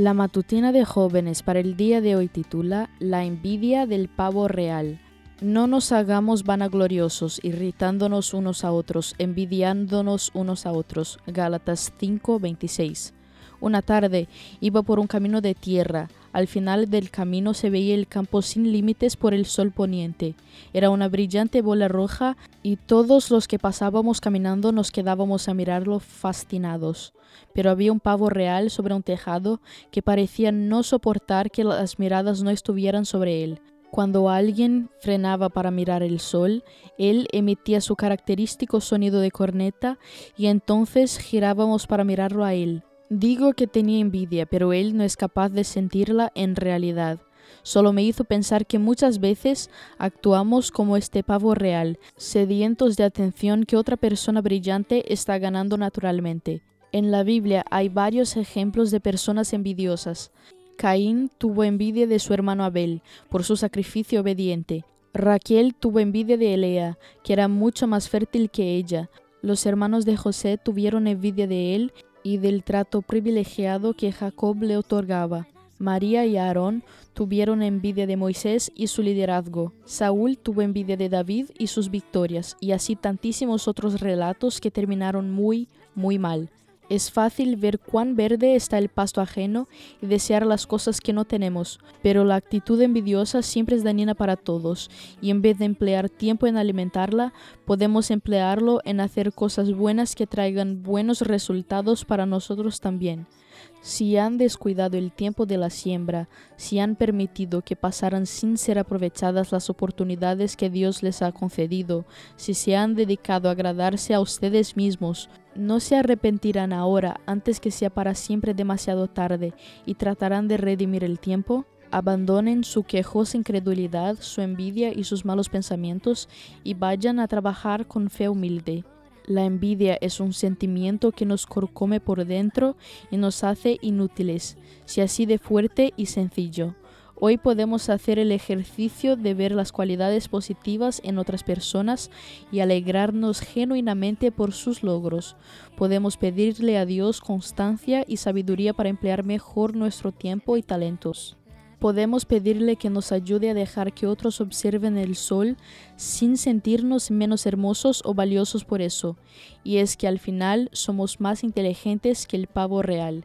La matutina de jóvenes para el día de hoy titula La envidia del pavo real. No nos hagamos vanagloriosos, irritándonos unos a otros, envidiándonos unos a otros. Gálatas 5:26. Una tarde iba por un camino de tierra. Al final del camino se veía el campo sin límites por el sol poniente. Era una brillante bola roja y todos los que pasábamos caminando nos quedábamos a mirarlo fascinados. Pero había un pavo real sobre un tejado que parecía no soportar que las miradas no estuvieran sobre él. Cuando alguien frenaba para mirar el sol, él emitía su característico sonido de corneta y entonces girábamos para mirarlo a él. Digo que tenía envidia, pero él no es capaz de sentirla en realidad. Solo me hizo pensar que muchas veces actuamos como este pavo real, sedientos de atención que otra persona brillante está ganando naturalmente. En la Biblia hay varios ejemplos de personas envidiosas. Caín tuvo envidia de su hermano Abel por su sacrificio obediente. Raquel tuvo envidia de Elea, que era mucho más fértil que ella. Los hermanos de José tuvieron envidia de él y del trato privilegiado que Jacob le otorgaba. María y Aarón tuvieron envidia de Moisés y su liderazgo. Saúl tuvo envidia de David y sus victorias, y así tantísimos otros relatos que terminaron muy, muy mal. Es fácil ver cuán verde está el pasto ajeno y desear las cosas que no tenemos, pero la actitud envidiosa siempre es dañina para todos, y en vez de emplear tiempo en alimentarla, podemos emplearlo en hacer cosas buenas que traigan buenos resultados para nosotros también. Si han descuidado el tiempo de la siembra, si han permitido que pasaran sin ser aprovechadas las oportunidades que Dios les ha concedido, si se han dedicado a agradarse a ustedes mismos, no se arrepentirán ahora antes que sea para siempre demasiado tarde y tratarán de redimir el tiempo. Abandonen su quejosa incredulidad, su envidia y sus malos pensamientos y vayan a trabajar con fe humilde. La envidia es un sentimiento que nos corcome por dentro y nos hace inútiles, si así de fuerte y sencillo. Hoy podemos hacer el ejercicio de ver las cualidades positivas en otras personas y alegrarnos genuinamente por sus logros. Podemos pedirle a Dios constancia y sabiduría para emplear mejor nuestro tiempo y talentos podemos pedirle que nos ayude a dejar que otros observen el sol sin sentirnos menos hermosos o valiosos por eso, y es que al final somos más inteligentes que el pavo real.